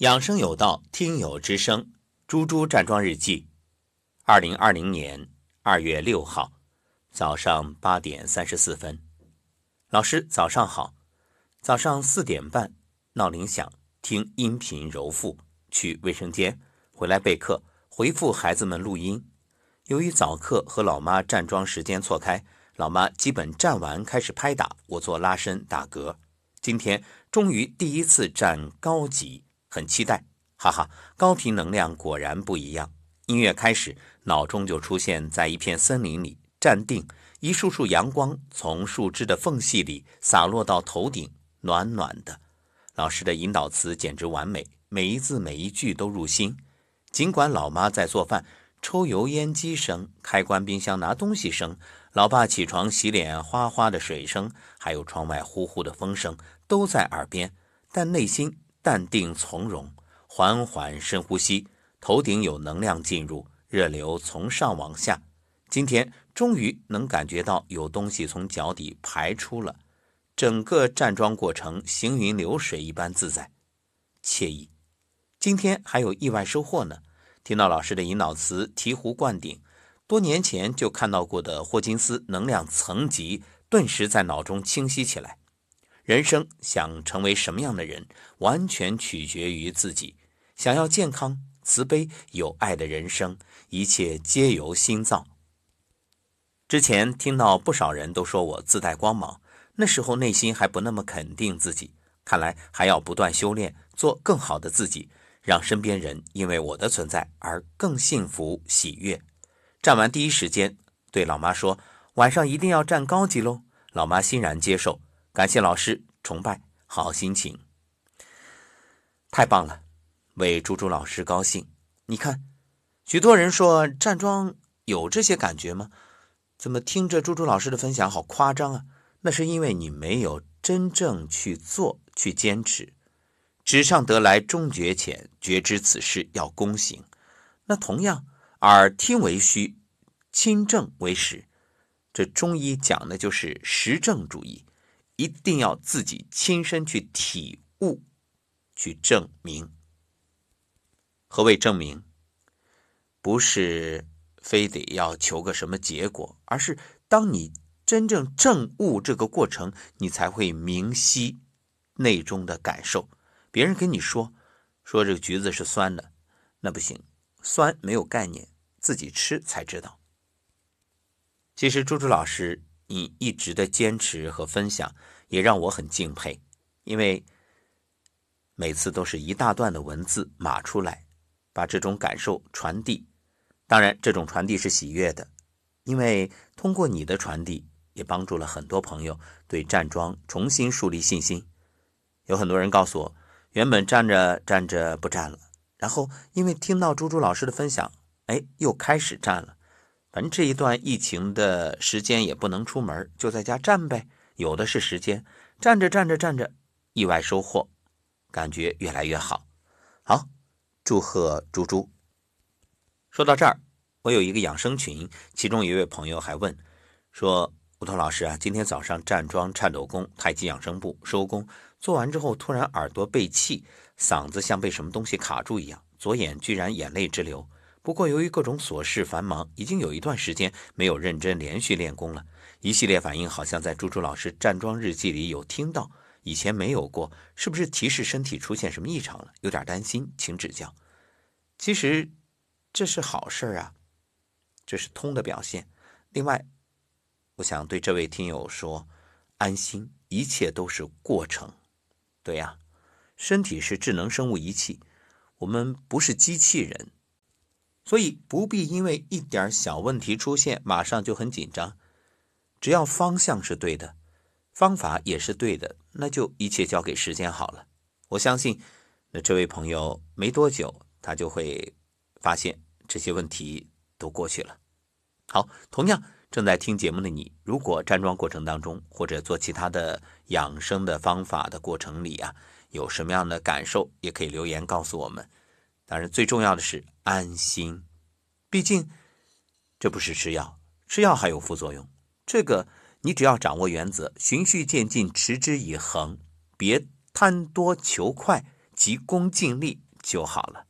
养生有道，听友之声，猪猪站桩日记，二零二零年二月六号早上八点三十四分，老师早上好。早上四点半，闹铃响，听音频揉腹，去卫生间，回来备课，回复孩子们录音。由于早课和老妈站桩时间错开，老妈基本站完开始拍打，我做拉伸打嗝。今天终于第一次站高级。很期待，哈哈！高频能量果然不一样。音乐开始，脑中就出现在一片森林里，站定，一束束阳光从树枝的缝隙里洒落到头顶，暖暖的。老师的引导词简直完美，每一字每一句都入心。尽管老妈在做饭，抽油烟机声、开关冰箱拿东西声、老爸起床洗脸哗哗的水声，还有窗外呼呼的风声都在耳边，但内心。淡定从容，缓缓深呼吸，头顶有能量进入，热流从上往下。今天终于能感觉到有东西从脚底排出了，整个站桩过程行云流水一般自在、惬意。今天还有意外收获呢！听到老师的引导词“醍醐灌顶”，多年前就看到过的霍金斯能量层级，顿时在脑中清晰起来。人生想成为什么样的人，完全取决于自己。想要健康、慈悲、有爱的人生，一切皆由心造。之前听到不少人都说我自带光芒，那时候内心还不那么肯定自己。看来还要不断修炼，做更好的自己，让身边人因为我的存在而更幸福喜悦。站完第一时间对老妈说：“晚上一定要站高级喽。”老妈欣然接受。感谢老师，崇拜，好心情，太棒了，为猪猪老师高兴。你看，许多人说站桩有这些感觉吗？怎么听着猪猪老师的分享好夸张啊？那是因为你没有真正去做，去坚持。纸上得来终觉浅，觉知此事要躬行。那同样，耳听为虚，亲证为实。这中医讲的就是实证主义。一定要自己亲身去体悟，去证明。何谓证明？不是非得要求个什么结果，而是当你真正证悟这个过程，你才会明晰内中的感受。别人跟你说说这个橘子是酸的，那不行，酸没有概念，自己吃才知道。其实，朱朱老师。你一直的坚持和分享，也让我很敬佩，因为每次都是一大段的文字码出来，把这种感受传递。当然，这种传递是喜悦的，因为通过你的传递，也帮助了很多朋友对站桩重新树立信心。有很多人告诉我，原本站着站着不站了，然后因为听到猪猪老师的分享，哎，又开始站了。反正这一段疫情的时间也不能出门，就在家站呗，有的是时间。站着站着站着，意外收获，感觉越来越好。好，祝贺猪猪。说到这儿，我有一个养生群，其中一位朋友还问说：“吴桐老师啊，今天早上站桩、颤抖功、太极养生步收工，做完之后突然耳朵背气，嗓子像被什么东西卡住一样，左眼居然眼泪直流。”不过，由于各种琐事繁忙，已经有一段时间没有认真连续练功了。一系列反应好像在猪猪老师站桩日记里有听到，以前没有过，是不是提示身体出现什么异常了？有点担心，请指教。其实这是好事啊，这是通的表现。另外，我想对这位听友说，安心，一切都是过程。对呀，身体是智能生物仪器，我们不是机器人。所以不必因为一点小问题出现，马上就很紧张。只要方向是对的，方法也是对的，那就一切交给时间好了。我相信，那这位朋友没多久，他就会发现这些问题都过去了。好，同样正在听节目的你，如果站桩过程当中或者做其他的养生的方法的过程里啊，有什么样的感受，也可以留言告诉我们。当然，最重要的是安心，毕竟这不是吃药，吃药还有副作用。这个你只要掌握原则，循序渐进，持之以恒，别贪多求快，急功近利，就好了。